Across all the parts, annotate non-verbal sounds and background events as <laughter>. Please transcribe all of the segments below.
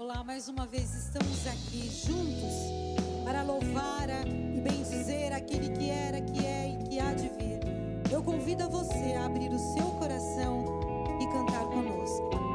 Olá, mais uma vez estamos aqui juntos para louvar e bendizer aquele que era, que é e que há de vir. Eu convido a você a abrir o seu coração e cantar conosco.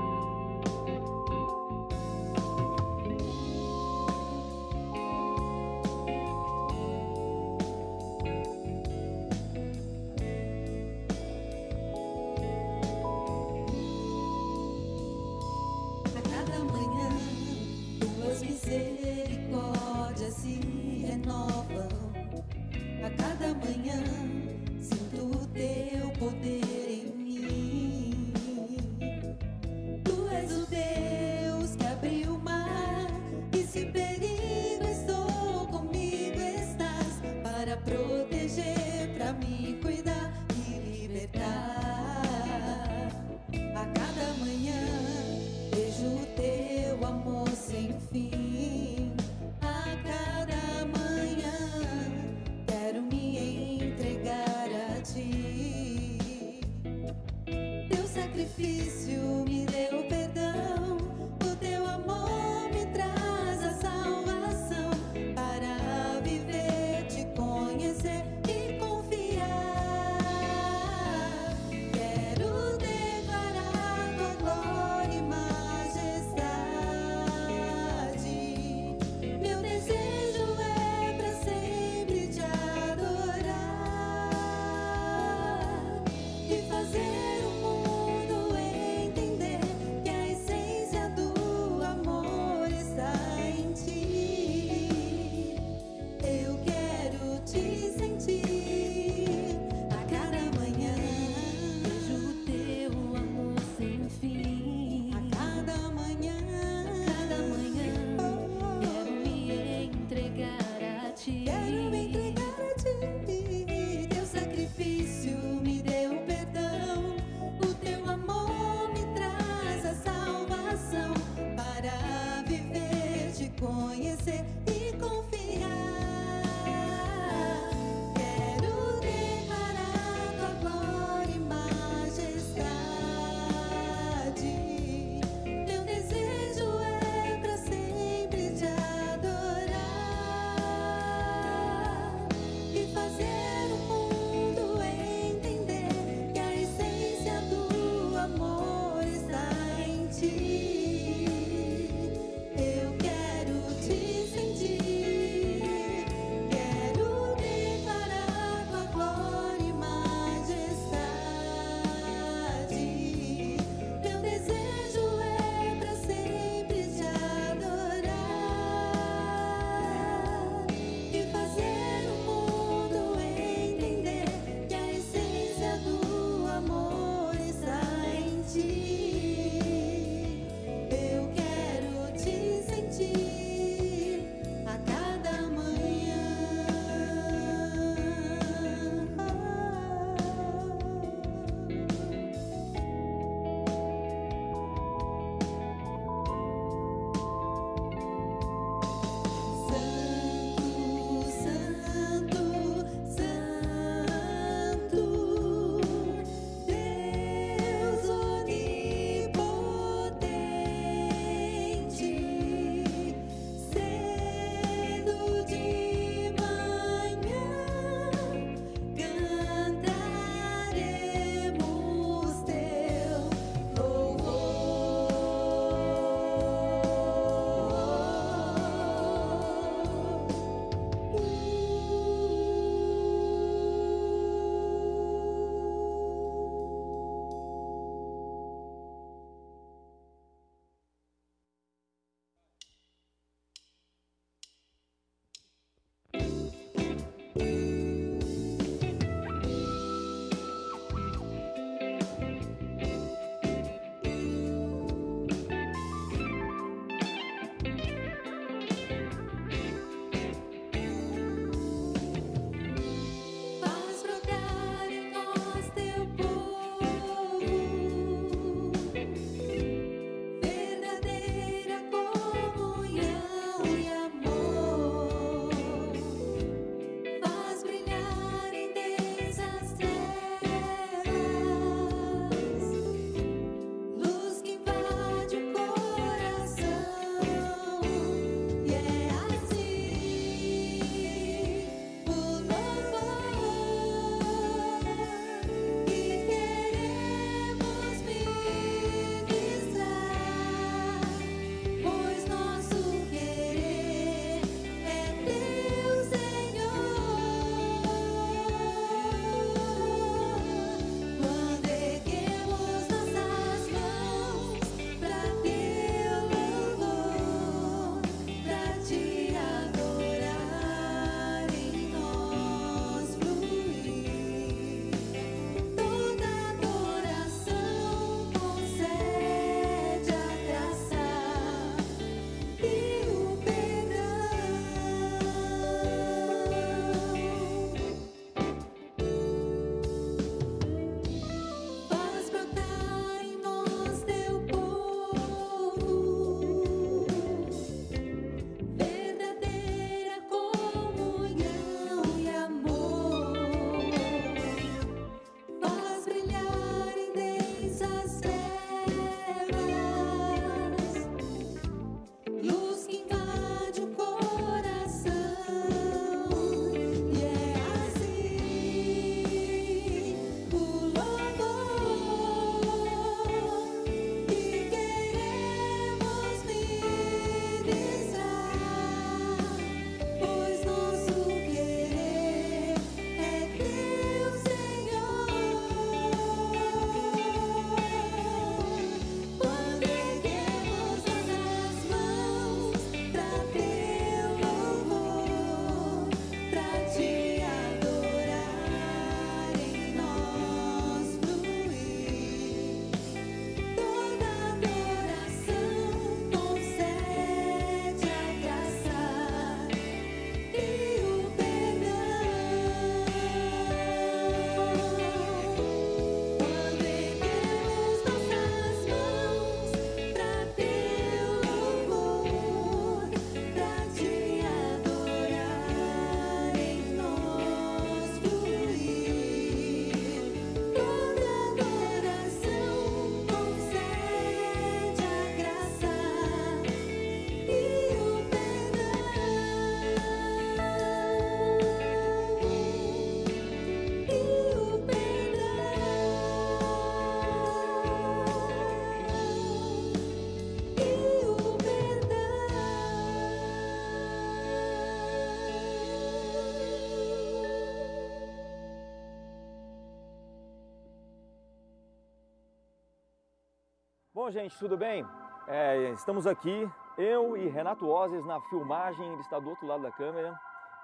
Bom, gente, tudo bem? É, estamos aqui, eu e Renato Ozes na filmagem, ele está do outro lado da câmera.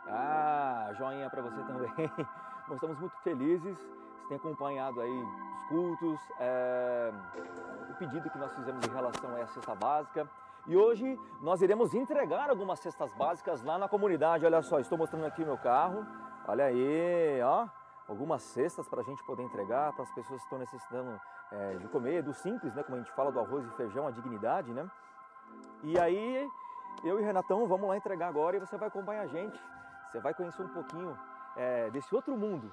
Ah, joinha para você também. <laughs> Nós estamos muito felizes, você tem acompanhado aí os cultos, é, o pedido que nós fizemos em relação à cesta básica. E hoje nós iremos entregar algumas cestas básicas lá na comunidade. Olha só, estou mostrando aqui meu carro. Olha aí, ó algumas cestas para a gente poder entregar para as pessoas que estão necessitando é, de comer, do simples, né? Como a gente fala do arroz e feijão, a dignidade, né? E aí, eu e Renatão vamos lá entregar agora e você vai acompanhar a gente. Você vai conhecer um pouquinho é, desse outro mundo.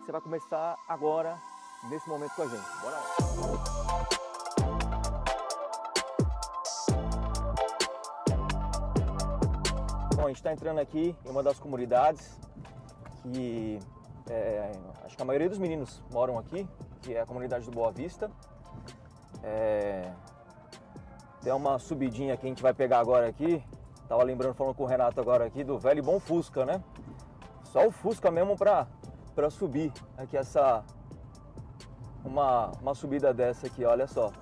Você vai começar agora, nesse momento com a gente. Bora lá! Bom, a gente está entrando aqui em uma das comunidades que é, acho que a maioria dos meninos moram aqui, que é a comunidade do Boa Vista. É, tem uma subidinha que a gente vai pegar agora aqui. Tava lembrando, falando com o Renato agora aqui, do velho e bom Fusca, né? Só o Fusca mesmo pra, pra subir aqui essa... Uma, uma subida dessa aqui, olha só.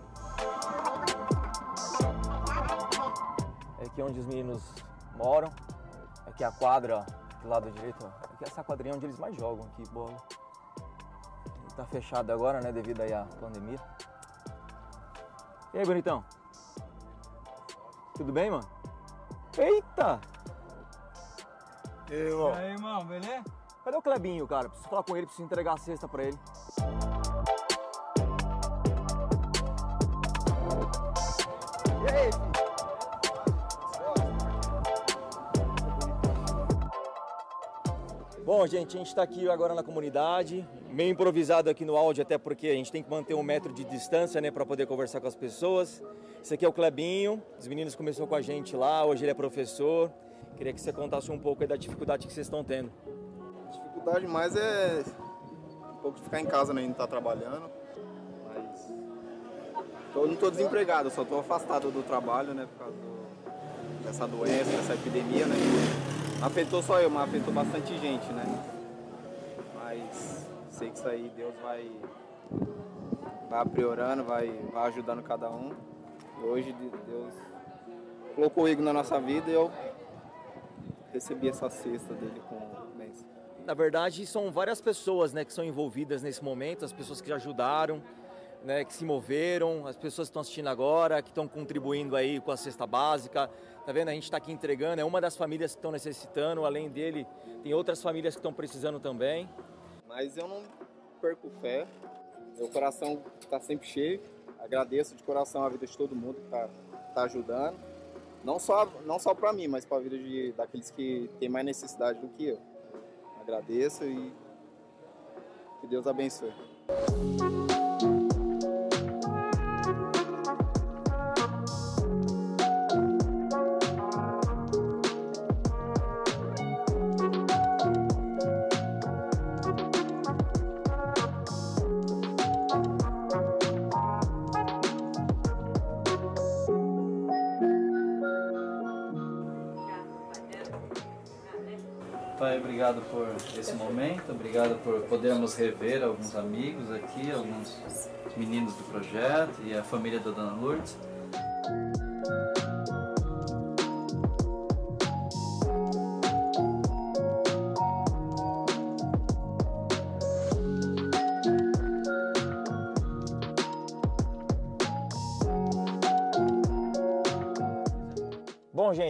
É aqui onde os meninos moram. Aqui a quadra do lado direito, aqui é essa quadrinha onde eles mais jogam aqui, bola. Tá fechado agora, né, devido aí à pandemia. E aí, bonitão? Tudo bem, mano? Eita! E aí, irmão? E aí, irmão, beleza? Cadê o Clebinho, cara? Preciso falar com ele, preciso entregar a cesta pra ele. Bom, gente, a gente está aqui agora na comunidade, meio improvisado aqui no áudio, até porque a gente tem que manter um metro de distância, né, para poder conversar com as pessoas. Esse aqui é o Clebinho, os meninos começou com a gente lá, hoje ele é professor. Queria que você contasse um pouco da dificuldade que vocês estão tendo. A dificuldade mais é um pouco de ficar em casa, né, não estar tá trabalhando. Mas eu não estou desempregado, só estou afastado do trabalho, né, por causa do... dessa doença, dessa epidemia, né afetou só eu, mas afetou bastante gente, né? Mas sei que isso aí Deus vai, vai apriorando, vai, vai ajudando cada um. E hoje Deus colocou o Igor na nossa vida e eu recebi essa cesta dele com bênção. Na verdade, são várias pessoas né, que são envolvidas nesse momento, as pessoas que ajudaram, né, que se moveram, as pessoas que estão assistindo agora, que estão contribuindo aí com a cesta básica, Tá vendo? A gente está aqui entregando, é uma das famílias que estão necessitando, além dele, tem outras famílias que estão precisando também. Mas eu não perco fé, meu coração está sempre cheio. Agradeço de coração a vida de todo mundo que está tá ajudando. Não só, não só para mim, mas para a vida de, daqueles que têm mais necessidade do que eu. Agradeço e que Deus abençoe. Esse momento, obrigado por podermos rever alguns amigos aqui, alguns meninos do projeto e a família da Dona Lourdes.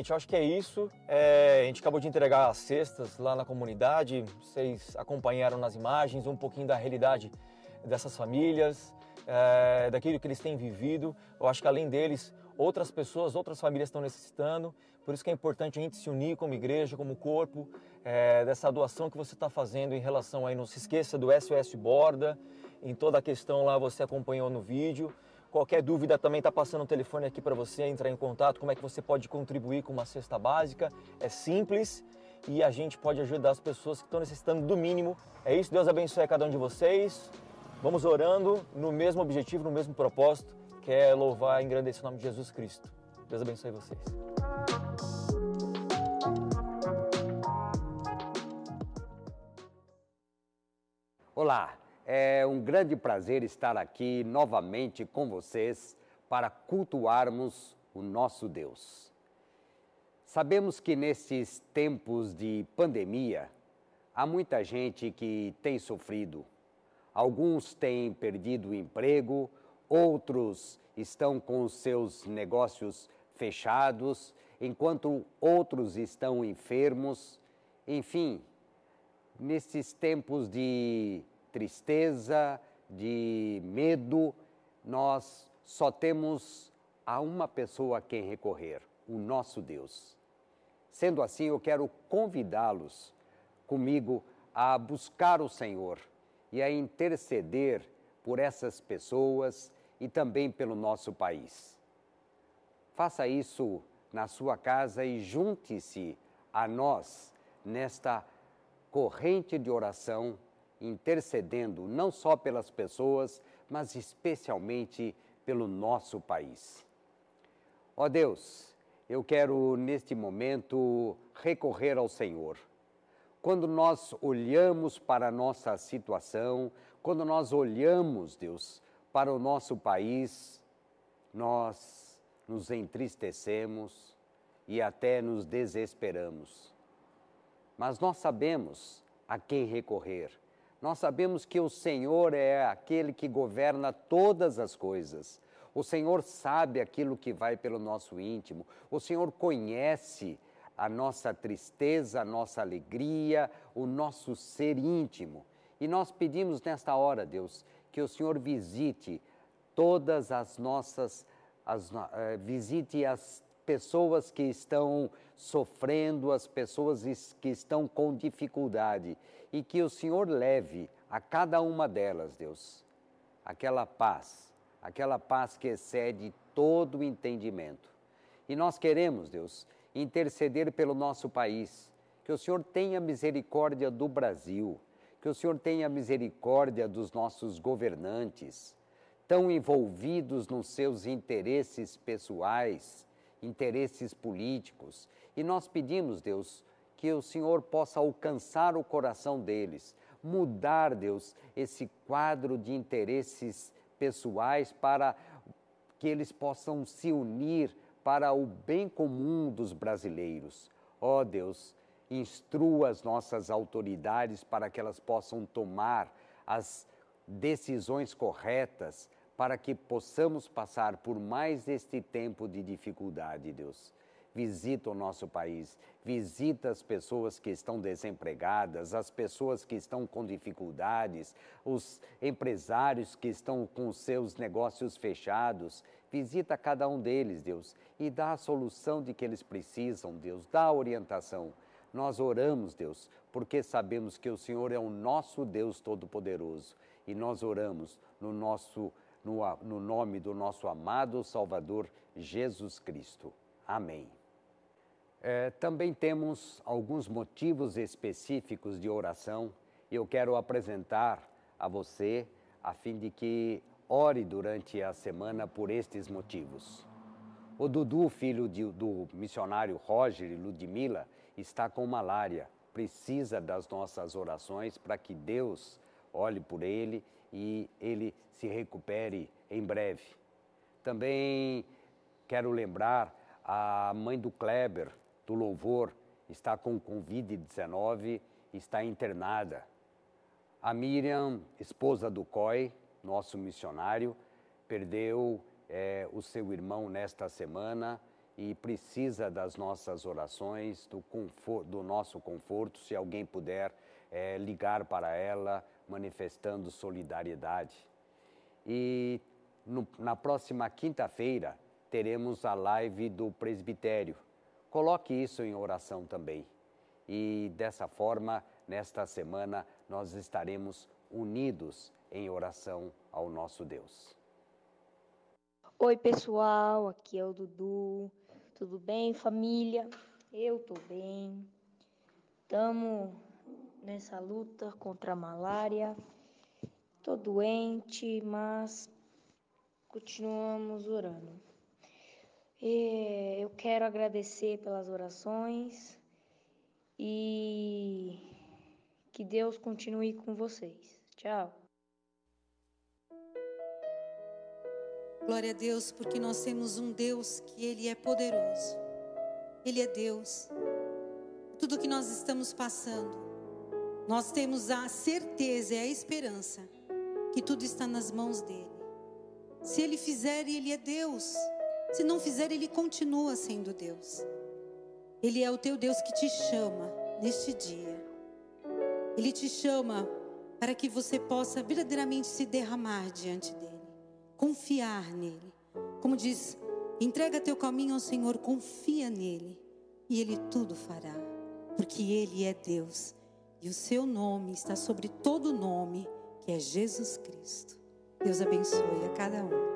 Gente, acho que é isso. É, a gente acabou de entregar as cestas lá na comunidade. Vocês acompanharam nas imagens um pouquinho da realidade dessas famílias, é, daquilo que eles têm vivido. Eu acho que além deles, outras pessoas, outras famílias estão necessitando. Por isso que é importante a gente se unir como igreja, como corpo, é, dessa doação que você está fazendo em relação aí. Não se esqueça do SOS Borda, em toda a questão lá você acompanhou no vídeo. Qualquer dúvida também está passando o telefone aqui para você entrar em contato. Como é que você pode contribuir com uma cesta básica? É simples e a gente pode ajudar as pessoas que estão necessitando do mínimo. É isso, Deus abençoe a cada um de vocês. Vamos orando no mesmo objetivo, no mesmo propósito, que é louvar e engrandecer o nome de Jesus Cristo. Deus abençoe vocês. Olá, é um grande prazer estar aqui novamente com vocês para cultuarmos o nosso Deus. Sabemos que nesses tempos de pandemia, há muita gente que tem sofrido. Alguns têm perdido o emprego, outros estão com seus negócios fechados, enquanto outros estão enfermos. Enfim, nesses tempos de tristeza, de medo, nós só temos a uma pessoa a quem recorrer, o nosso Deus. Sendo assim, eu quero convidá-los comigo a buscar o Senhor e a interceder por essas pessoas e também pelo nosso país. Faça isso na sua casa e junte-se a nós nesta corrente de oração, intercedendo não só pelas pessoas, mas especialmente pelo nosso país. Ó Deus, eu quero neste momento recorrer ao Senhor. Quando nós olhamos para a nossa situação, quando nós olhamos, Deus, para o nosso país, nós nos entristecemos e até nos desesperamos mas nós sabemos a quem recorrer. Nós sabemos que o Senhor é aquele que governa todas as coisas. O Senhor sabe aquilo que vai pelo nosso íntimo. O Senhor conhece a nossa tristeza, a nossa alegria, o nosso ser íntimo. E nós pedimos nesta hora, Deus, que o Senhor visite todas as nossas, as, uh, visite as pessoas que estão sofrendo, as pessoas que estão com dificuldade e que o Senhor leve a cada uma delas, Deus, aquela paz, aquela paz que excede todo o entendimento. E nós queremos, Deus, interceder pelo nosso país, que o Senhor tenha misericórdia do Brasil, que o Senhor tenha misericórdia dos nossos governantes, tão envolvidos nos seus interesses pessoais interesses políticos. E nós pedimos, Deus, que o Senhor possa alcançar o coração deles, mudar, Deus, esse quadro de interesses pessoais para que eles possam se unir para o bem comum dos brasileiros. Ó oh, Deus, instrua as nossas autoridades para que elas possam tomar as decisões corretas para que possamos passar por mais este tempo de dificuldade, Deus. Visita o nosso país, visita as pessoas que estão desempregadas, as pessoas que estão com dificuldades, os empresários que estão com seus negócios fechados. Visita cada um deles, Deus, e dá a solução de que eles precisam, Deus, dá a orientação. Nós oramos, Deus, porque sabemos que o Senhor é o nosso Deus Todo-Poderoso e nós oramos no nosso no, no nome do nosso amado Salvador Jesus Cristo. Amém. É, também temos alguns motivos específicos de oração e eu quero apresentar a você a fim de que ore durante a semana por estes motivos. O Dudu, filho de, do missionário Roger e Ludmila, está com malária. Precisa das nossas orações para que Deus olhe por ele e ele se recupere em breve. Também quero lembrar a mãe do Kleber, do Louvor, está com Covid-19, está internada. A Miriam, esposa do COI, nosso missionário, perdeu é, o seu irmão nesta semana e precisa das nossas orações, do, conforto, do nosso conforto. Se alguém puder é, ligar para ela, manifestando solidariedade. E no, na próxima quinta-feira teremos a live do presbitério. Coloque isso em oração também. E dessa forma, nesta semana, nós estaremos unidos em oração ao nosso Deus. Oi, pessoal, aqui é o Dudu. Tudo bem, família? Eu tô bem. Estamos nessa luta contra a malária. Estou doente, mas continuamos orando. E eu quero agradecer pelas orações e que Deus continue com vocês. Tchau. Glória a Deus, porque nós temos um Deus que Ele é poderoso. Ele é Deus. Tudo que nós estamos passando, nós temos a certeza e a esperança que tudo está nas mãos dEle. Se Ele fizer, Ele é Deus. Se não fizer, Ele continua sendo Deus. Ele é o teu Deus que te chama neste dia. Ele te chama para que você possa verdadeiramente se derramar diante dele confiar nele. Como diz, entrega teu caminho ao Senhor, confia nele e ele tudo fará, porque ele é Deus e o seu nome está sobre todo nome, que é Jesus Cristo. Deus abençoe a cada um.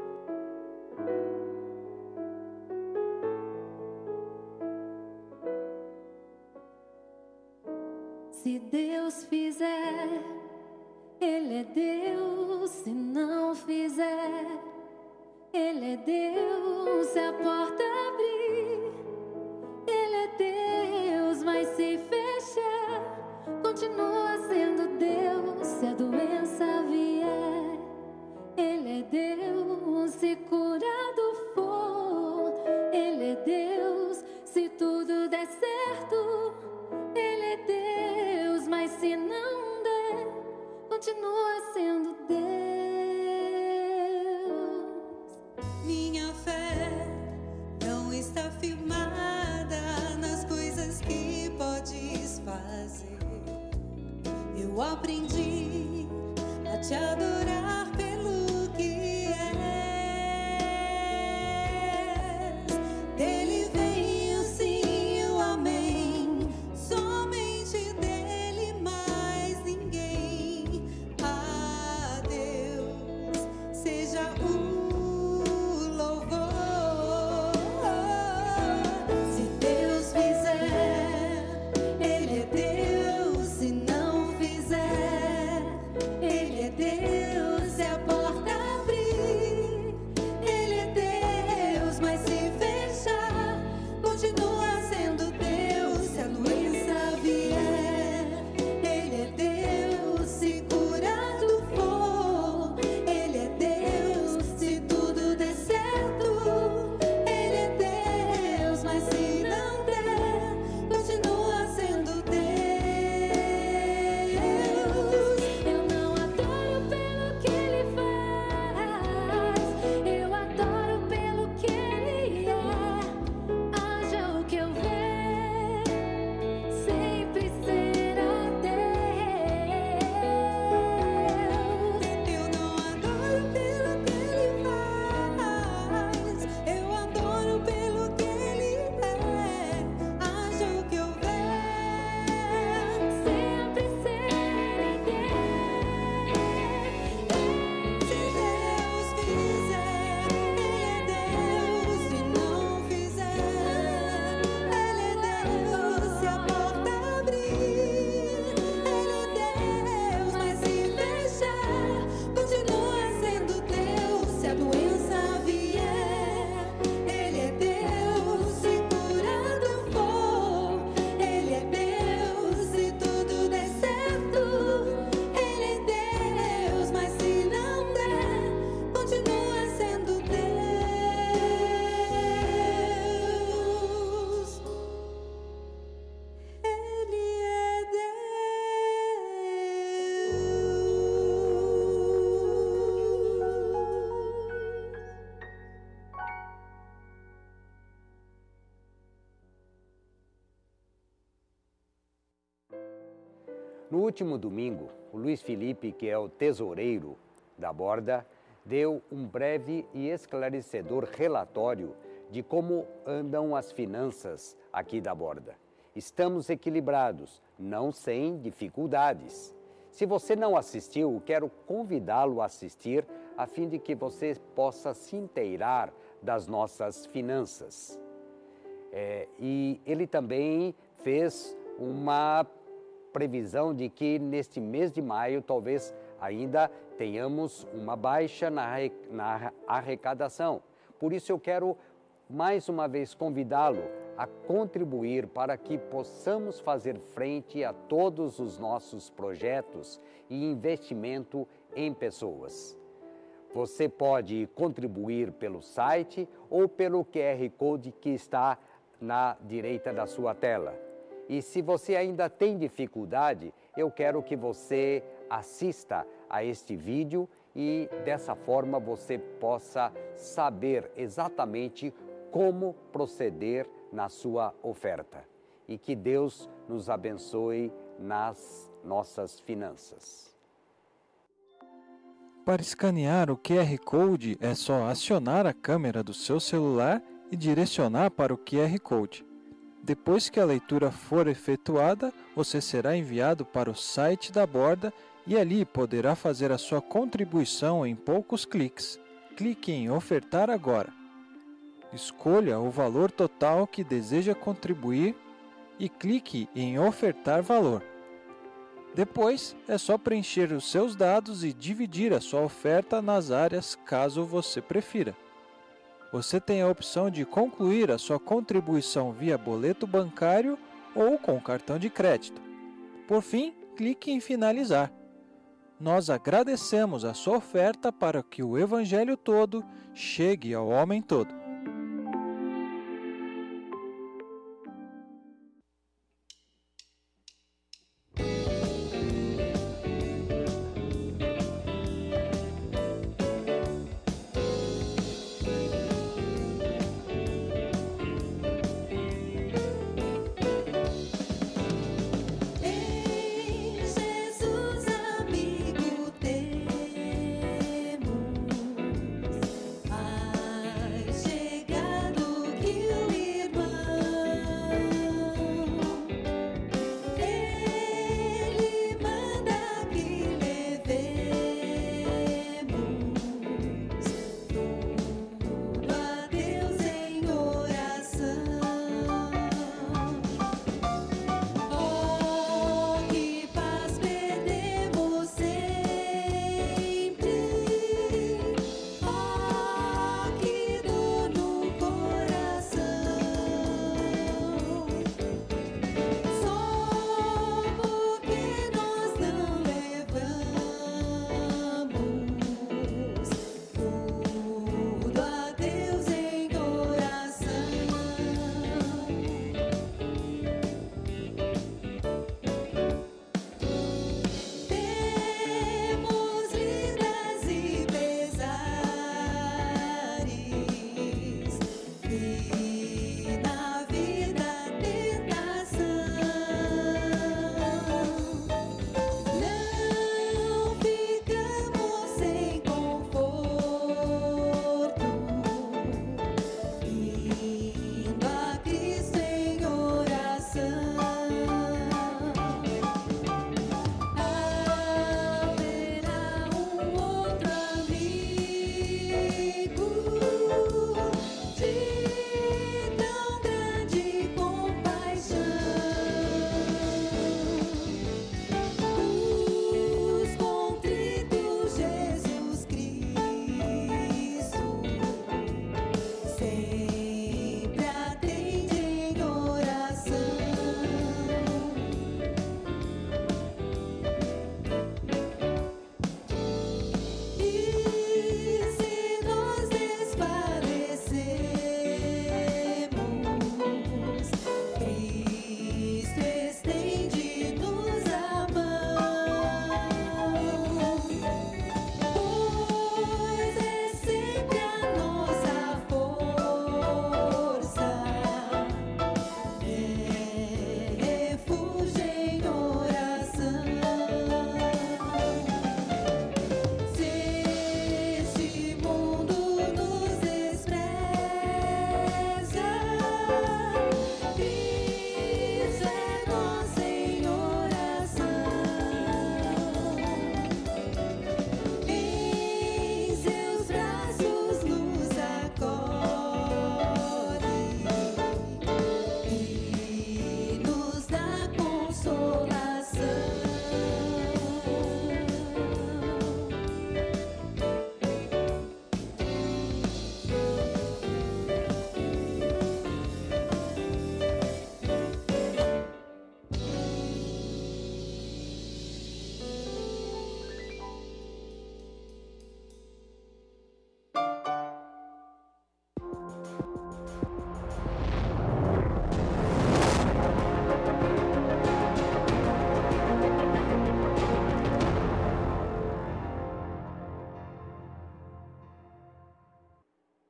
Último domingo, o Luiz Felipe, que é o tesoureiro da borda, deu um breve e esclarecedor relatório de como andam as finanças aqui da borda. Estamos equilibrados, não sem dificuldades. Se você não assistiu, quero convidá-lo a assistir a fim de que você possa se inteirar das nossas finanças. É, e ele também fez uma previsão de que neste mês de maio talvez ainda tenhamos uma baixa na, arre- na arrecadação. Por isso eu quero mais uma vez convidá-lo a contribuir para que possamos fazer frente a todos os nossos projetos e investimento em pessoas. Você pode contribuir pelo site ou pelo QR Code que está na direita da sua tela. E se você ainda tem dificuldade, eu quero que você assista a este vídeo e dessa forma você possa saber exatamente como proceder na sua oferta. E que Deus nos abençoe nas nossas finanças. Para escanear o QR Code é só acionar a câmera do seu celular e direcionar para o QR Code. Depois que a leitura for efetuada, você será enviado para o site da borda e ali poderá fazer a sua contribuição em poucos cliques. Clique em Ofertar agora. Escolha o valor total que deseja contribuir e clique em Ofertar valor. Depois é só preencher os seus dados e dividir a sua oferta nas áreas caso você prefira. Você tem a opção de concluir a sua contribuição via boleto bancário ou com cartão de crédito. Por fim, clique em Finalizar. Nós agradecemos a sua oferta para que o Evangelho todo chegue ao homem todo.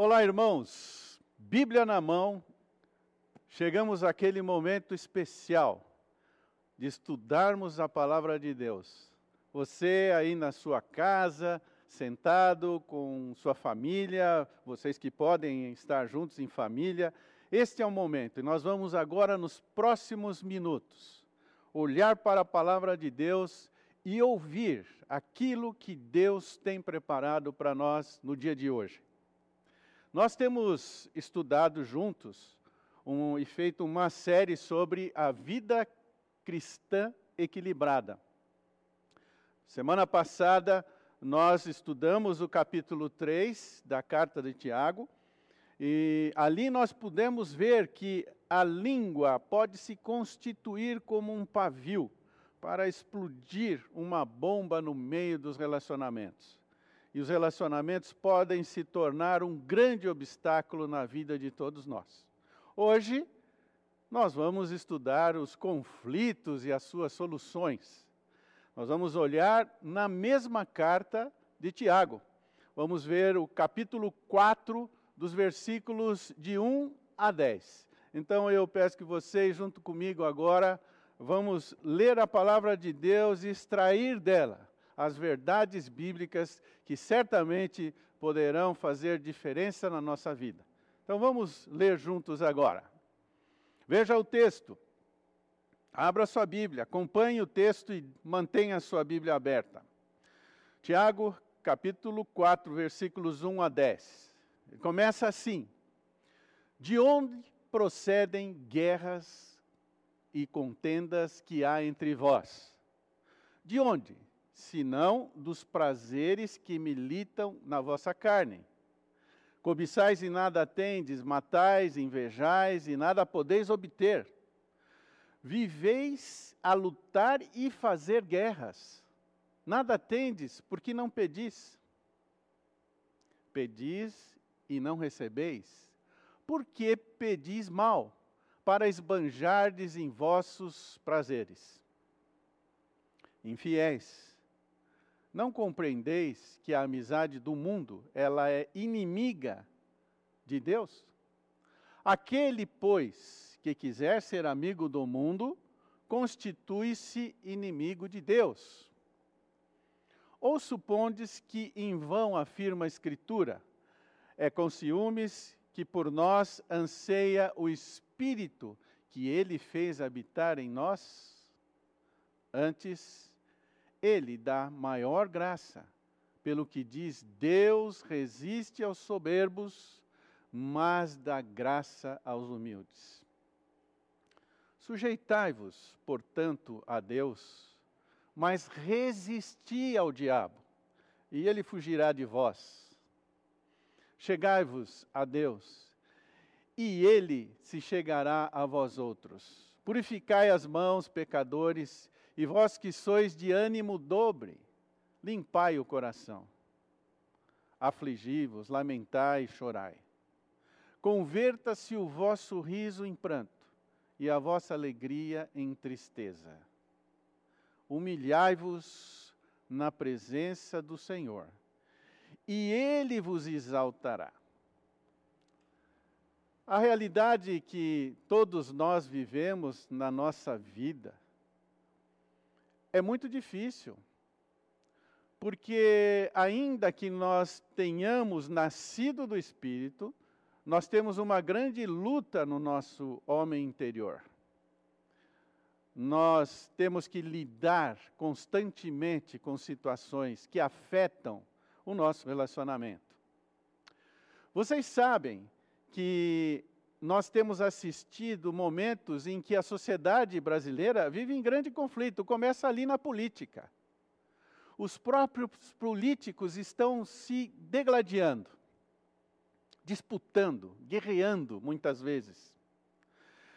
Olá, irmãos. Bíblia na mão. Chegamos àquele momento especial de estudarmos a palavra de Deus. Você aí na sua casa, sentado com sua família, vocês que podem estar juntos em família, este é o momento. E nós vamos agora, nos próximos minutos, olhar para a palavra de Deus e ouvir aquilo que Deus tem preparado para nós no dia de hoje. Nós temos estudado juntos um, e feito uma série sobre a vida cristã equilibrada. Semana passada, nós estudamos o capítulo 3 da carta de Tiago, e ali nós pudemos ver que a língua pode se constituir como um pavio para explodir uma bomba no meio dos relacionamentos. E os relacionamentos podem se tornar um grande obstáculo na vida de todos nós. Hoje, nós vamos estudar os conflitos e as suas soluções. Nós vamos olhar na mesma carta de Tiago. Vamos ver o capítulo 4, dos versículos de 1 a 10. Então eu peço que vocês, junto comigo agora, vamos ler a palavra de Deus e extrair dela as verdades bíblicas que certamente poderão fazer diferença na nossa vida. Então vamos ler juntos agora. Veja o texto. Abra sua Bíblia, acompanhe o texto e mantenha a sua Bíblia aberta. Tiago, capítulo 4, versículos 1 a 10. Começa assim: De onde procedem guerras e contendas que há entre vós? De onde? Senão dos prazeres que militam na vossa carne. Cobiçais e nada tendes, matais, invejais e nada podeis obter. Viveis a lutar e fazer guerras. Nada tendes, porque não pedis. Pedis e não recebeis, porque pedis mal, para esbanjardes em vossos prazeres. Infiéis, não compreendeis que a amizade do mundo, ela é inimiga de Deus? Aquele, pois, que quiser ser amigo do mundo, constitui-se inimigo de Deus. Ou supondes que em vão afirma a Escritura, é com ciúmes que por nós anseia o Espírito que ele fez habitar em nós? Antes, ele dá maior graça, pelo que diz: Deus resiste aos soberbos, mas dá graça aos humildes. Sujeitai-vos, portanto, a Deus, mas resisti ao diabo, e ele fugirá de vós. Chegai-vos a Deus, e ele se chegará a vós outros. Purificai as mãos, pecadores, e vós que sois de ânimo dobre, limpai o coração. Afligi-vos, lamentai e chorai. Converta-se o vosso riso em pranto e a vossa alegria em tristeza. Humilhai-vos na presença do Senhor, e Ele vos exaltará. A realidade que todos nós vivemos na nossa vida é muito difícil. Porque, ainda que nós tenhamos nascido do Espírito, nós temos uma grande luta no nosso homem interior. Nós temos que lidar constantemente com situações que afetam o nosso relacionamento. Vocês sabem que nós temos assistido momentos em que a sociedade brasileira vive em grande conflito. Começa ali na política. Os próprios políticos estão se degladiando, disputando, guerreando muitas vezes.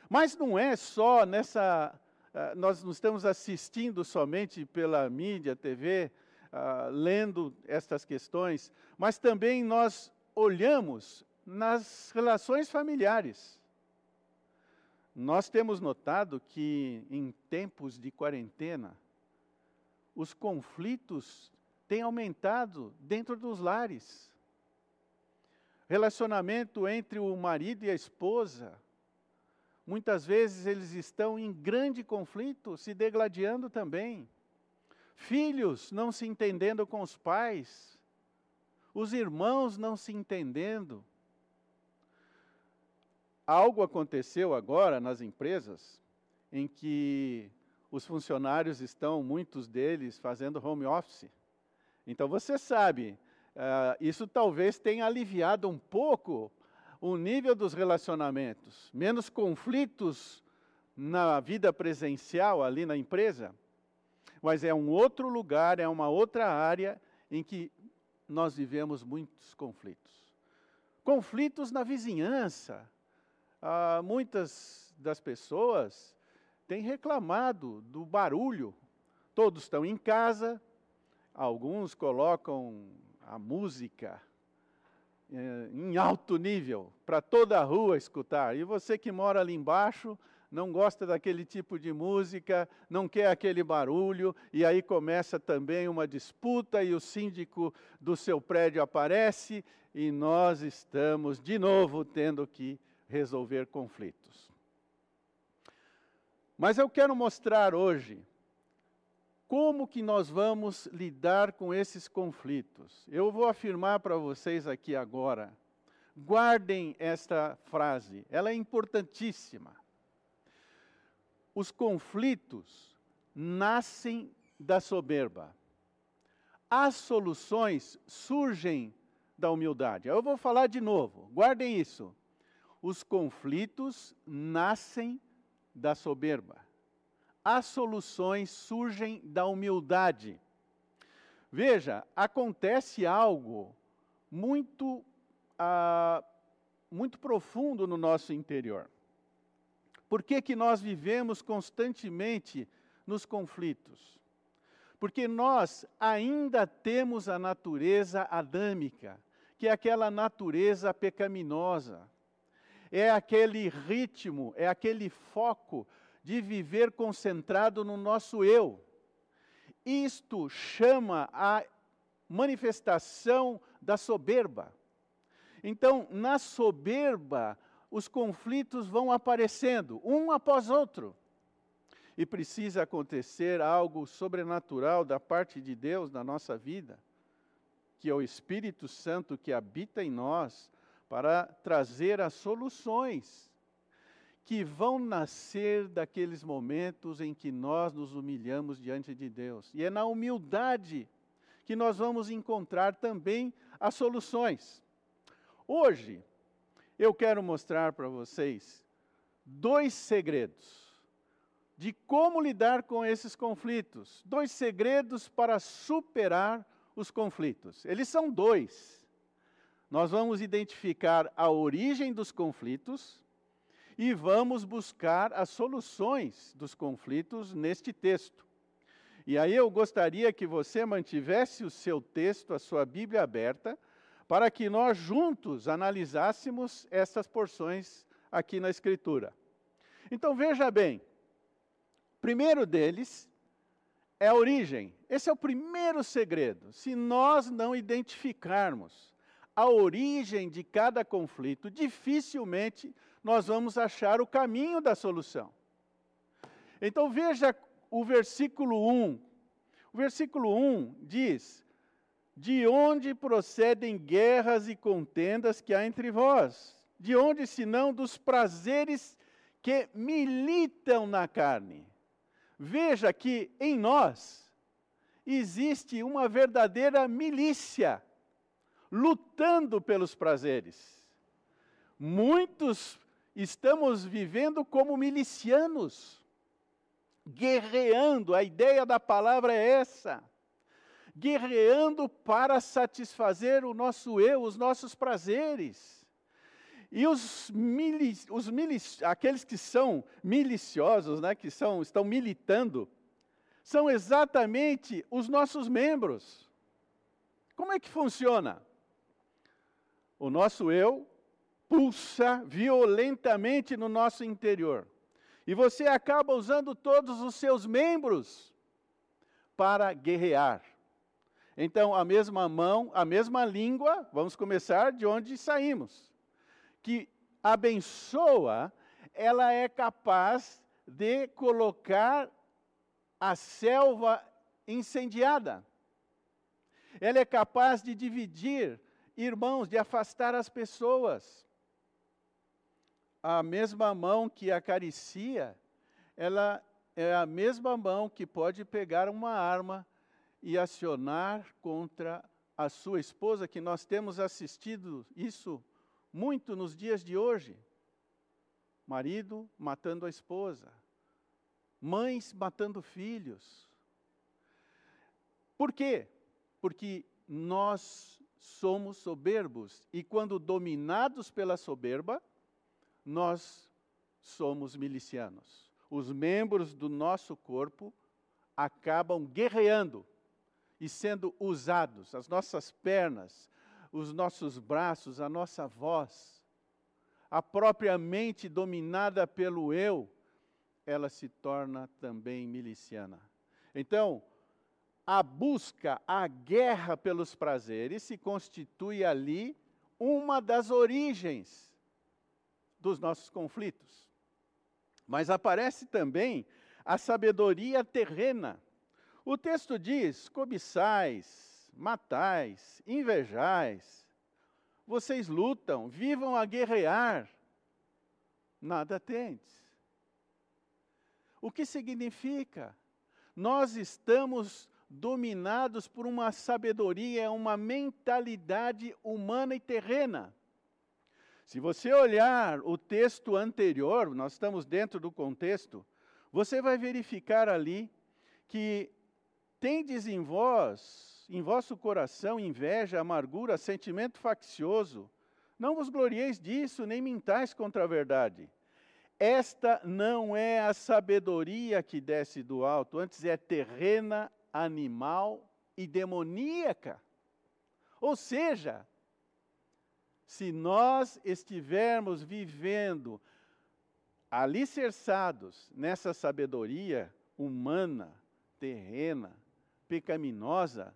Mas não é só nessa. Uh, nós não estamos assistindo somente pela mídia, TV, uh, lendo estas questões, mas também nós olhamos nas relações familiares. Nós temos notado que em tempos de quarentena, os conflitos têm aumentado dentro dos lares. relacionamento entre o marido e a esposa, muitas vezes eles estão em grande conflito, se degladiando também. Filhos não se entendendo com os pais, os irmãos não se entendendo. Algo aconteceu agora nas empresas em que os funcionários estão, muitos deles, fazendo home office. Então você sabe, uh, isso talvez tenha aliviado um pouco o nível dos relacionamentos, menos conflitos na vida presencial ali na empresa, mas é um outro lugar, é uma outra área em que nós vivemos muitos conflitos. Conflitos na vizinhança. Ah, muitas das pessoas têm reclamado do barulho. Todos estão em casa, alguns colocam a música eh, em alto nível para toda a rua escutar. E você que mora ali embaixo, não gosta daquele tipo de música, não quer aquele barulho, e aí começa também uma disputa e o síndico do seu prédio aparece e nós estamos de novo tendo que resolver conflitos. Mas eu quero mostrar hoje como que nós vamos lidar com esses conflitos. Eu vou afirmar para vocês aqui agora. Guardem esta frase, ela é importantíssima os conflitos nascem da soberba. As soluções surgem da humildade. Eu vou falar de novo, guardem isso. Os conflitos nascem da soberba. As soluções surgem da humildade. Veja, acontece algo muito, ah, muito profundo no nosso interior. Por que, que nós vivemos constantemente nos conflitos? Porque nós ainda temos a natureza adâmica, que é aquela natureza pecaminosa. É aquele ritmo, é aquele foco de viver concentrado no nosso eu. Isto chama a manifestação da soberba. Então, na soberba, os conflitos vão aparecendo, um após outro. E precisa acontecer algo sobrenatural da parte de Deus na nossa vida, que é o Espírito Santo que habita em nós, para trazer as soluções que vão nascer daqueles momentos em que nós nos humilhamos diante de Deus. E é na humildade que nós vamos encontrar também as soluções. Hoje, eu quero mostrar para vocês dois segredos de como lidar com esses conflitos. Dois segredos para superar os conflitos. Eles são dois. Nós vamos identificar a origem dos conflitos e vamos buscar as soluções dos conflitos neste texto. E aí eu gostaria que você mantivesse o seu texto, a sua Bíblia aberta, para que nós juntos analisássemos essas porções aqui na Escritura. Então veja bem, primeiro deles é a origem. Esse é o primeiro segredo. Se nós não identificarmos a origem de cada conflito, dificilmente nós vamos achar o caminho da solução. Então veja o versículo 1. O versículo 1 diz: de onde procedem guerras e contendas que há entre vós? De onde, senão, dos prazeres que militam na carne? Veja que em nós existe uma verdadeira milícia lutando pelos prazeres. Muitos estamos vivendo como milicianos, guerreando, a ideia da palavra é essa guerreando para satisfazer o nosso eu, os nossos prazeres. E os, mili, os milic, aqueles que são miliciosos, né, que são, estão militando, são exatamente os nossos membros. Como é que funciona? O nosso eu pulsa violentamente no nosso interior. E você acaba usando todos os seus membros para guerrear. Então, a mesma mão, a mesma língua, vamos começar de onde saímos, que abençoa, ela é capaz de colocar a selva incendiada. Ela é capaz de dividir irmãos, de afastar as pessoas. A mesma mão que acaricia, ela é a mesma mão que pode pegar uma arma e acionar contra a sua esposa, que nós temos assistido isso muito nos dias de hoje. Marido matando a esposa, mães matando filhos. Por quê? Porque nós somos soberbos e quando dominados pela soberba, nós somos milicianos. Os membros do nosso corpo acabam guerreando e sendo usados, as nossas pernas, os nossos braços, a nossa voz, a própria mente dominada pelo eu, ela se torna também miliciana. Então, a busca, a guerra pelos prazeres se constitui ali uma das origens dos nossos conflitos. Mas aparece também a sabedoria terrena o texto diz: cobiçais, matais, invejais, vocês lutam, vivam a guerrear, nada tendes. O que significa? Nós estamos dominados por uma sabedoria, uma mentalidade humana e terrena. Se você olhar o texto anterior, nós estamos dentro do contexto, você vai verificar ali que Tendes em vós, em vosso coração, inveja, amargura, sentimento faccioso. Não vos glorieis disso, nem mintais contra a verdade. Esta não é a sabedoria que desce do alto, antes é terrena, animal e demoníaca. Ou seja, se nós estivermos vivendo alicerçados nessa sabedoria humana, terrena, pecaminosa,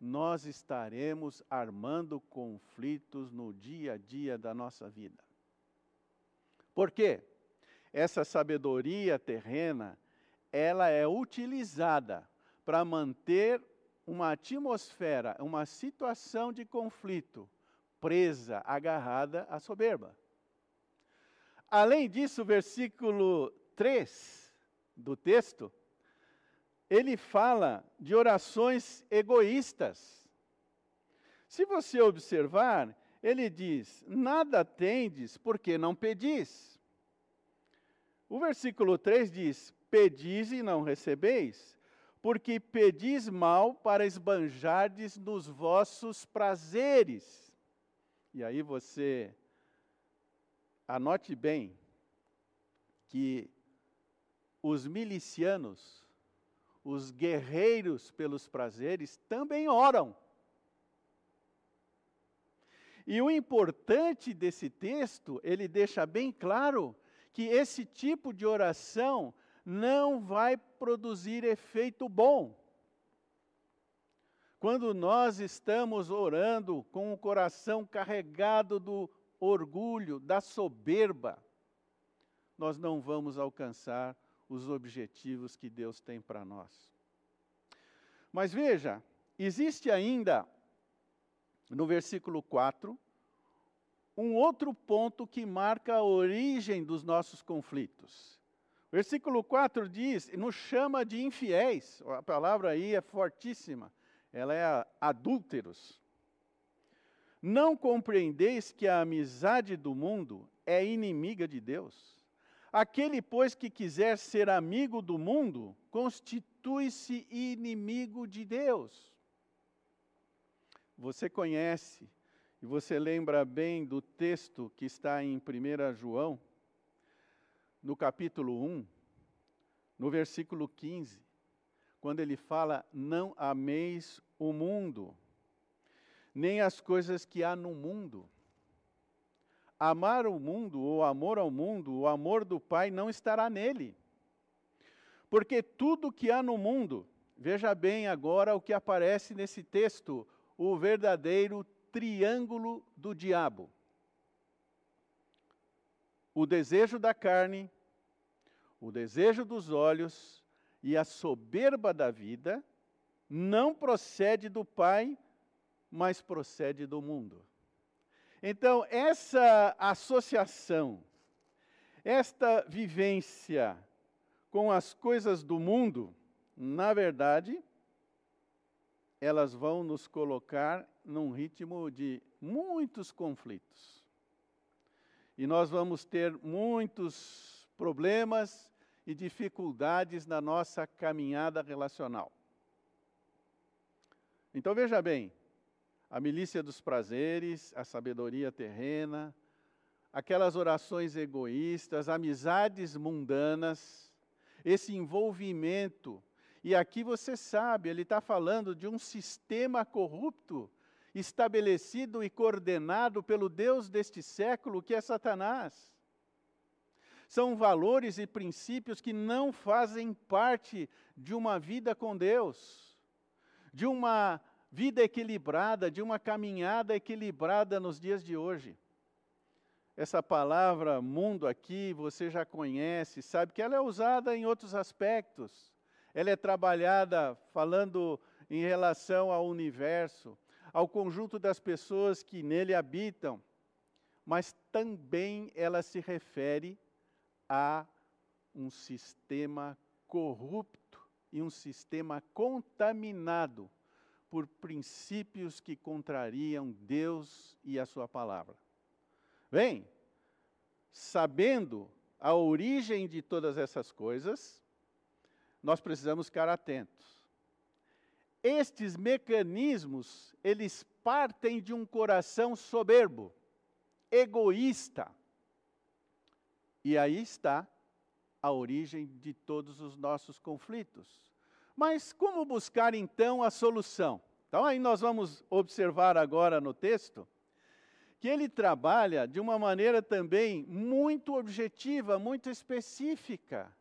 nós estaremos armando conflitos no dia a dia da nossa vida. Por quê? Essa sabedoria terrena, ela é utilizada para manter uma atmosfera, uma situação de conflito presa, agarrada à soberba. Além disso, o versículo 3 do texto ele fala de orações egoístas. Se você observar, ele diz: Nada tendes porque não pedis. O versículo 3 diz: Pedis e não recebeis, porque pedis mal para esbanjardes nos vossos prazeres. E aí você anote bem que os milicianos os guerreiros pelos prazeres também oram. E o importante desse texto, ele deixa bem claro que esse tipo de oração não vai produzir efeito bom. Quando nós estamos orando com o coração carregado do orgulho, da soberba, nós não vamos alcançar os objetivos que Deus tem para nós. Mas veja, existe ainda no versículo 4 um outro ponto que marca a origem dos nossos conflitos. Versículo 4 diz, nos chama de infiéis, a palavra aí é fortíssima, ela é adúlteros. Não compreendeis que a amizade do mundo é inimiga de Deus? Aquele, pois, que quiser ser amigo do mundo, constitui-se inimigo de Deus. Você conhece e você lembra bem do texto que está em 1 João, no capítulo 1, no versículo 15, quando ele fala: Não ameis o mundo, nem as coisas que há no mundo amar o mundo, ou amor ao mundo, o amor do Pai não estará nele. Porque tudo que há no mundo, veja bem agora o que aparece nesse texto, o verdadeiro triângulo do diabo. O desejo da carne, o desejo dos olhos e a soberba da vida não procede do Pai, mas procede do mundo. Então, essa associação, esta vivência com as coisas do mundo, na verdade, elas vão nos colocar num ritmo de muitos conflitos. E nós vamos ter muitos problemas e dificuldades na nossa caminhada relacional. Então veja bem, a milícia dos prazeres, a sabedoria terrena, aquelas orações egoístas, amizades mundanas, esse envolvimento. E aqui você sabe, ele está falando de um sistema corrupto, estabelecido e coordenado pelo Deus deste século, que é Satanás. São valores e princípios que não fazem parte de uma vida com Deus, de uma vida equilibrada, de uma caminhada equilibrada nos dias de hoje. Essa palavra mundo aqui você já conhece, sabe que ela é usada em outros aspectos. Ela é trabalhada falando em relação ao universo, ao conjunto das pessoas que nele habitam, mas também ela se refere a um sistema corrupto e um sistema contaminado por princípios que contrariam Deus e a Sua palavra. Bem, sabendo a origem de todas essas coisas, nós precisamos ficar atentos. Estes mecanismos, eles partem de um coração soberbo, egoísta. E aí está a origem de todos os nossos conflitos. Mas como buscar então a solução? Então aí nós vamos observar agora no texto que ele trabalha de uma maneira também muito objetiva, muito específica.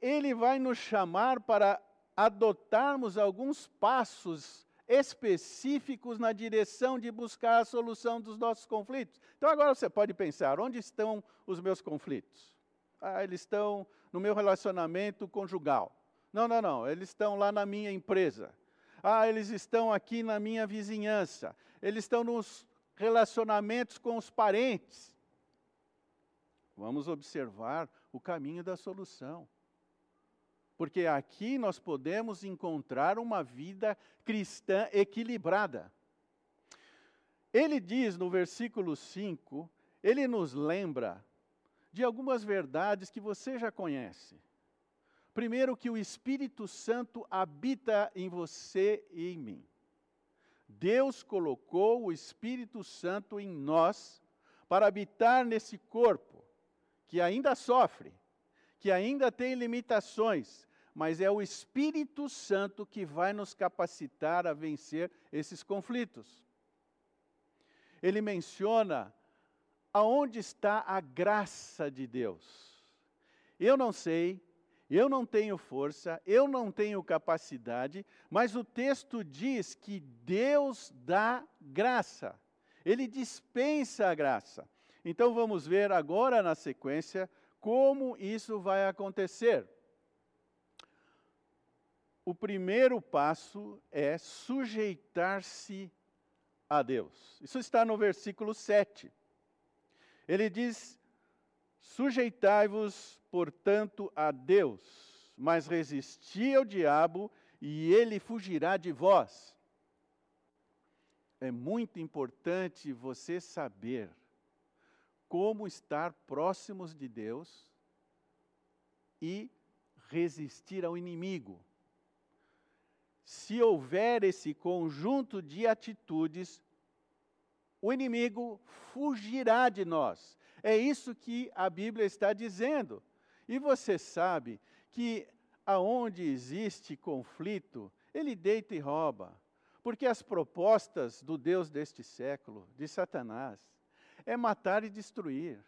Ele vai nos chamar para adotarmos alguns passos específicos na direção de buscar a solução dos nossos conflitos. Então agora você pode pensar, onde estão os meus conflitos? Ah, eles estão no meu relacionamento conjugal. Não, não, não. Eles estão lá na minha empresa. Ah, eles estão aqui na minha vizinhança. Eles estão nos relacionamentos com os parentes. Vamos observar o caminho da solução. Porque aqui nós podemos encontrar uma vida cristã equilibrada. Ele diz no versículo 5, ele nos lembra de algumas verdades que você já conhece. Primeiro, que o Espírito Santo habita em você e em mim. Deus colocou o Espírito Santo em nós para habitar nesse corpo que ainda sofre, que ainda tem limitações, mas é o Espírito Santo que vai nos capacitar a vencer esses conflitos. Ele menciona aonde está a graça de Deus. Eu não sei eu não tenho força, eu não tenho capacidade, mas o texto diz que Deus dá graça, Ele dispensa a graça. Então vamos ver agora na sequência como isso vai acontecer. O primeiro passo é sujeitar-se a Deus. Isso está no versículo 7. Ele diz: Sujeitai-vos portanto, a Deus, mas resisti ao diabo e ele fugirá de vós. É muito importante você saber como estar próximos de Deus e resistir ao inimigo. Se houver esse conjunto de atitudes, o inimigo fugirá de nós. É isso que a Bíblia está dizendo. E você sabe que aonde existe conflito, ele deita e rouba. Porque as propostas do Deus deste século, de Satanás, é matar e destruir,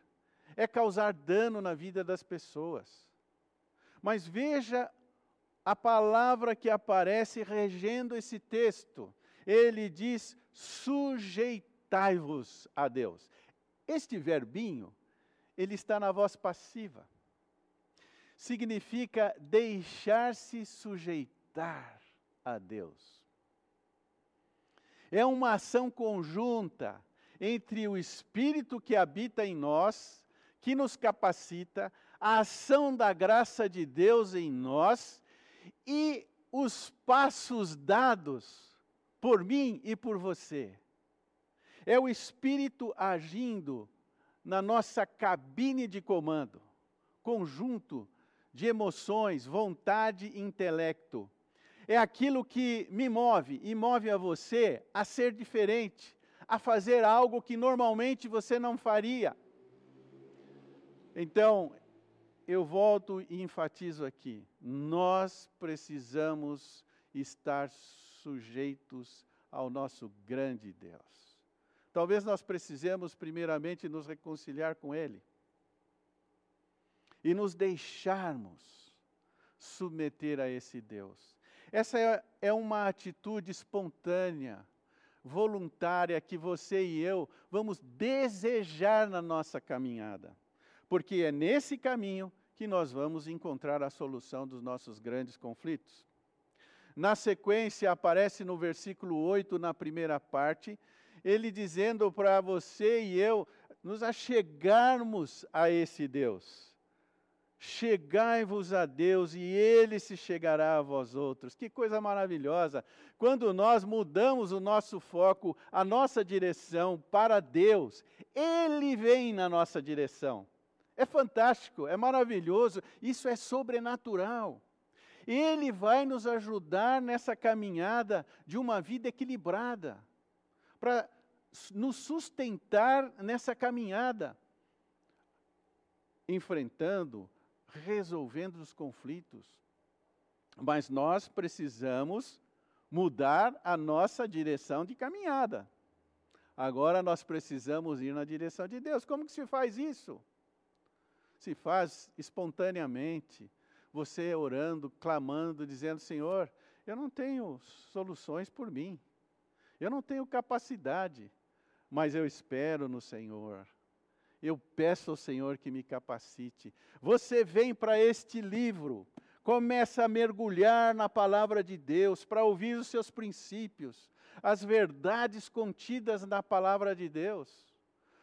é causar dano na vida das pessoas. Mas veja a palavra que aparece regendo esse texto. Ele diz: sujeitai-vos a Deus. Este verbinho, ele está na voz passiva. Significa deixar-se sujeitar a Deus. É uma ação conjunta entre o Espírito que habita em nós, que nos capacita, a ação da graça de Deus em nós e os passos dados por mim e por você. É o Espírito agindo na nossa cabine de comando, conjunto de emoções, vontade e intelecto. É aquilo que me move e move a você a ser diferente, a fazer algo que normalmente você não faria. Então, eu volto e enfatizo aqui: nós precisamos estar sujeitos ao nosso grande Deus. Talvez nós precisemos, primeiramente, nos reconciliar com Ele e nos deixarmos submeter a esse Deus. Essa é, é uma atitude espontânea, voluntária, que você e eu vamos desejar na nossa caminhada porque é nesse caminho que nós vamos encontrar a solução dos nossos grandes conflitos. Na sequência, aparece no versículo 8, na primeira parte, ele dizendo para você e eu nos achegarmos a esse Deus. Chegai-vos a Deus e Ele se chegará a vós outros. Que coisa maravilhosa! Quando nós mudamos o nosso foco, a nossa direção para Deus, Ele vem na nossa direção. É fantástico, é maravilhoso, isso é sobrenatural. Ele vai nos ajudar nessa caminhada de uma vida equilibrada, para nos sustentar nessa caminhada, enfrentando, resolvendo os conflitos. Mas nós precisamos mudar a nossa direção de caminhada. Agora nós precisamos ir na direção de Deus. Como que se faz isso? Se faz espontaneamente, você orando, clamando, dizendo: Senhor, eu não tenho soluções por mim, eu não tenho capacidade, mas eu espero no Senhor. Eu peço ao Senhor que me capacite. Você vem para este livro, começa a mergulhar na palavra de Deus, para ouvir os seus princípios, as verdades contidas na palavra de Deus.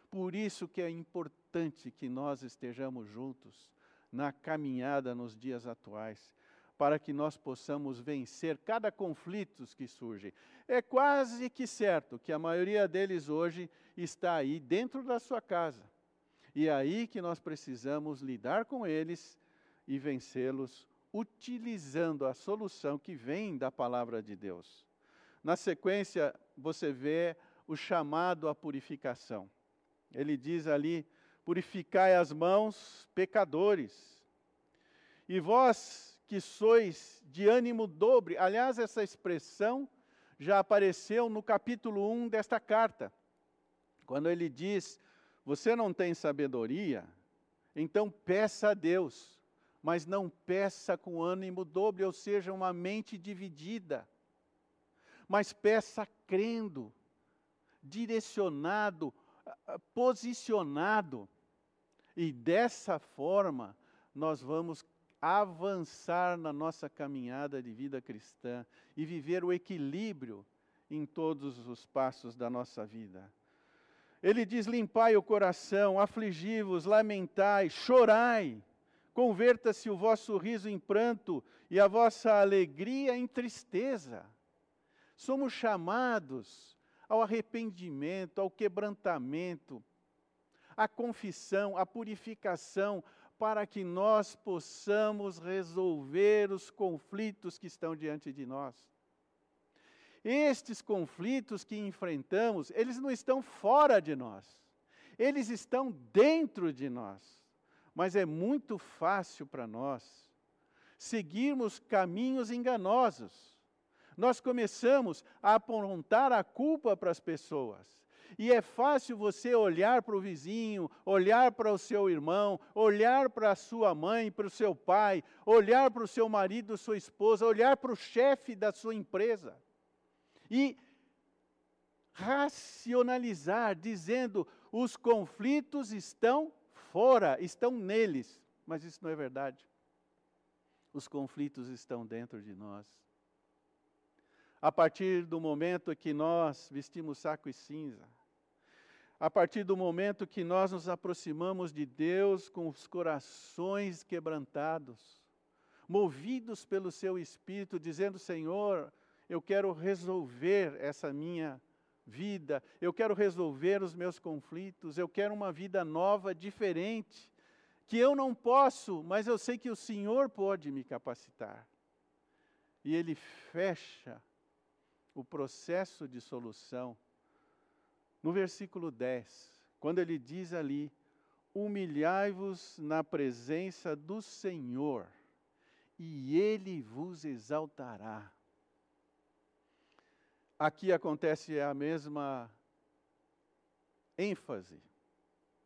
Por isso que é importante que nós estejamos juntos na caminhada nos dias atuais, para que nós possamos vencer cada conflito que surge. É quase que certo que a maioria deles hoje está aí dentro da sua casa. E é aí que nós precisamos lidar com eles e vencê-los utilizando a solução que vem da palavra de Deus. Na sequência, você vê o chamado à purificação. Ele diz ali: purificai as mãos, pecadores. E vós que sois de ânimo dobre, aliás, essa expressão já apareceu no capítulo 1 desta carta, quando ele diz: Você não tem sabedoria, então peça a Deus, mas não peça com ânimo dobre, ou seja, uma mente dividida, mas peça crendo, direcionado, posicionado. E dessa forma, nós vamos avançar na nossa caminhada de vida cristã e viver o equilíbrio em todos os passos da nossa vida. Ele diz: limpai o coração, afligi-vos, lamentai, chorai, converta-se o vosso riso em pranto e a vossa alegria em tristeza. Somos chamados ao arrependimento, ao quebrantamento, à confissão, à purificação, para que nós possamos resolver os conflitos que estão diante de nós. Estes conflitos que enfrentamos, eles não estão fora de nós, eles estão dentro de nós. Mas é muito fácil para nós seguirmos caminhos enganosos nós começamos a apontar a culpa para as pessoas. E é fácil você olhar para o vizinho, olhar para o seu irmão, olhar para a sua mãe, para o seu pai, olhar para o seu marido, sua esposa, olhar para o chefe da sua empresa e racionalizar, dizendo: os conflitos estão fora, estão neles. Mas isso não é verdade. Os conflitos estão dentro de nós. A partir do momento que nós vestimos saco e cinza, a partir do momento que nós nos aproximamos de Deus com os corações quebrantados, movidos pelo seu espírito, dizendo: Senhor, eu quero resolver essa minha vida, eu quero resolver os meus conflitos, eu quero uma vida nova, diferente, que eu não posso, mas eu sei que o Senhor pode me capacitar. E Ele fecha o processo de solução no versículo 10, quando ele diz ali: Humilhai-vos na presença do Senhor, e Ele vos exaltará. Aqui acontece a mesma ênfase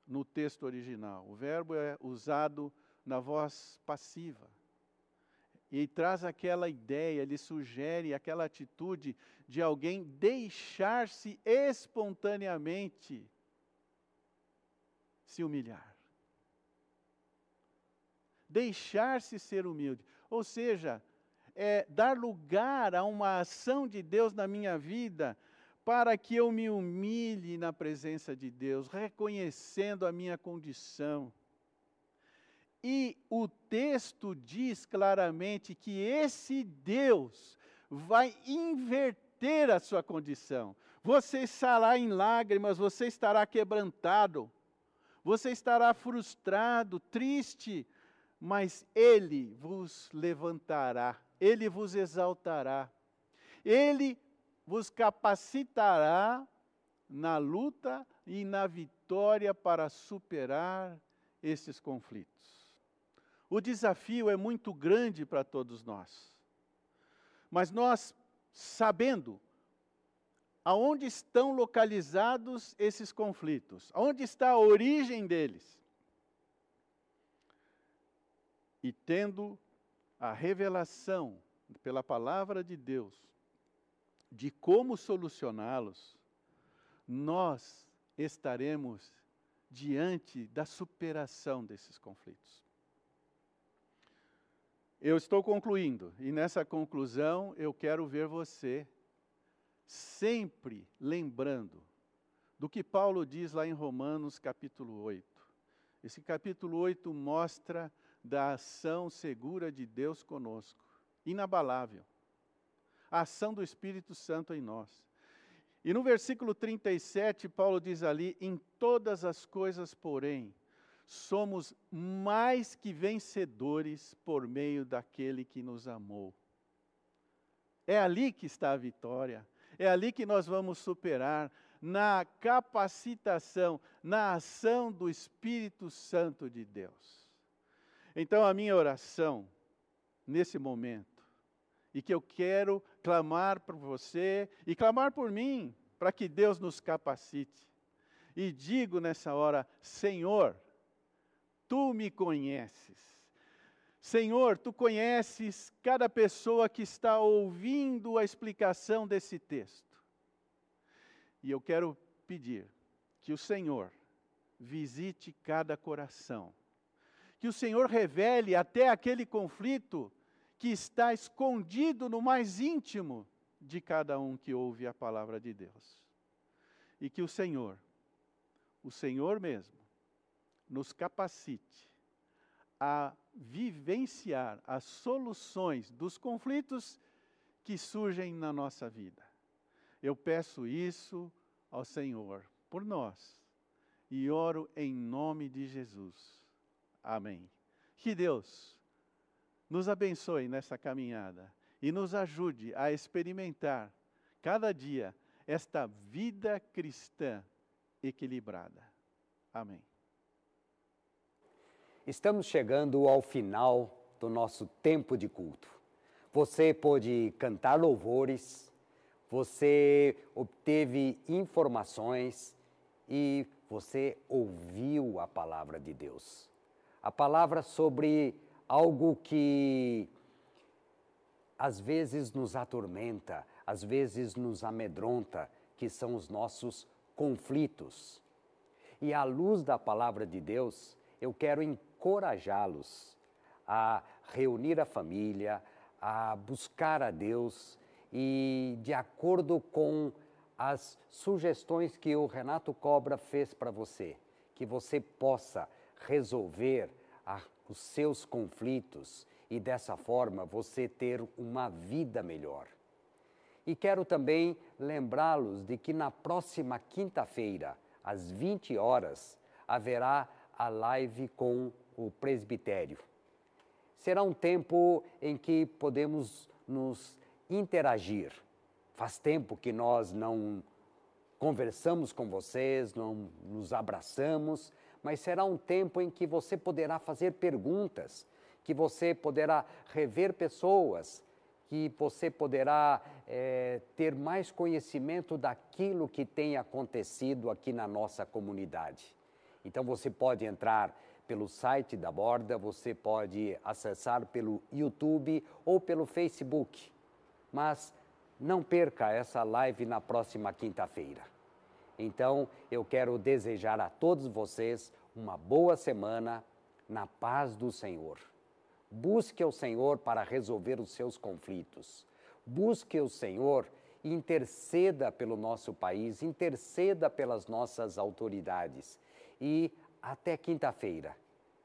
no texto original. O verbo é usado na voz passiva. E traz aquela ideia, ele sugere aquela atitude de alguém deixar-se espontaneamente se humilhar. Deixar-se ser humilde. Ou seja, é, dar lugar a uma ação de Deus na minha vida para que eu me humilhe na presença de Deus, reconhecendo a minha condição. E o texto diz claramente que esse Deus vai inverter a sua condição. Você estará em lágrimas, você estará quebrantado, você estará frustrado, triste, mas Ele vos levantará ele vos exaltará, ele vos capacitará na luta e na vitória para superar esses conflitos. O desafio é muito grande para todos nós, mas nós, sabendo aonde estão localizados esses conflitos, aonde está a origem deles, e tendo a revelação pela palavra de Deus de como solucioná-los, nós estaremos diante da superação desses conflitos. Eu estou concluindo, e nessa conclusão eu quero ver você sempre lembrando do que Paulo diz lá em Romanos capítulo 8. Esse capítulo 8 mostra da ação segura de Deus conosco, inabalável. A ação do Espírito Santo em nós. E no versículo 37, Paulo diz ali: em todas as coisas, porém, somos mais que vencedores por meio daquele que nos amou. É ali que está a vitória, é ali que nós vamos superar, na capacitação, na ação do Espírito Santo de Deus. Então, a minha oração, nesse momento, e que eu quero clamar por você e clamar por mim, para que Deus nos capacite. E digo nessa hora: Senhor, tu me conheces. Senhor, tu conheces cada pessoa que está ouvindo a explicação desse texto. E eu quero pedir que o Senhor visite cada coração que o Senhor revele até aquele conflito que está escondido no mais íntimo de cada um que ouve a palavra de Deus. E que o Senhor, o Senhor mesmo, nos capacite a vivenciar as soluções dos conflitos que surgem na nossa vida. Eu peço isso ao Senhor por nós e oro em nome de Jesus. Amém. Que Deus nos abençoe nessa caminhada e nos ajude a experimentar cada dia esta vida cristã equilibrada. Amém. Estamos chegando ao final do nosso tempo de culto. Você pode cantar louvores, você obteve informações e você ouviu a palavra de Deus. A palavra sobre algo que às vezes nos atormenta, às vezes nos amedronta, que são os nossos conflitos. E à luz da palavra de Deus, eu quero encorajá-los a reunir a família, a buscar a Deus e, de acordo com as sugestões que o Renato Cobra fez para você, que você possa resolver a, os seus conflitos e dessa forma você ter uma vida melhor. E quero também lembrá-los de que na próxima quinta-feira, às 20 horas, haverá a live com o presbitério. Será um tempo em que podemos nos interagir. Faz tempo que nós não conversamos com vocês, não nos abraçamos, mas será um tempo em que você poderá fazer perguntas, que você poderá rever pessoas, que você poderá é, ter mais conhecimento daquilo que tem acontecido aqui na nossa comunidade. Então você pode entrar pelo site da Borda, você pode acessar pelo YouTube ou pelo Facebook. Mas não perca essa live na próxima quinta-feira. Então, eu quero desejar a todos vocês uma boa semana na paz do Senhor. Busque o Senhor para resolver os seus conflitos. Busque o Senhor e interceda pelo nosso país, interceda pelas nossas autoridades. E até quinta-feira.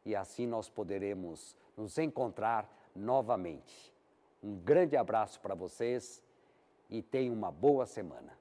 E assim nós poderemos nos encontrar novamente. Um grande abraço para vocês e tenham uma boa semana.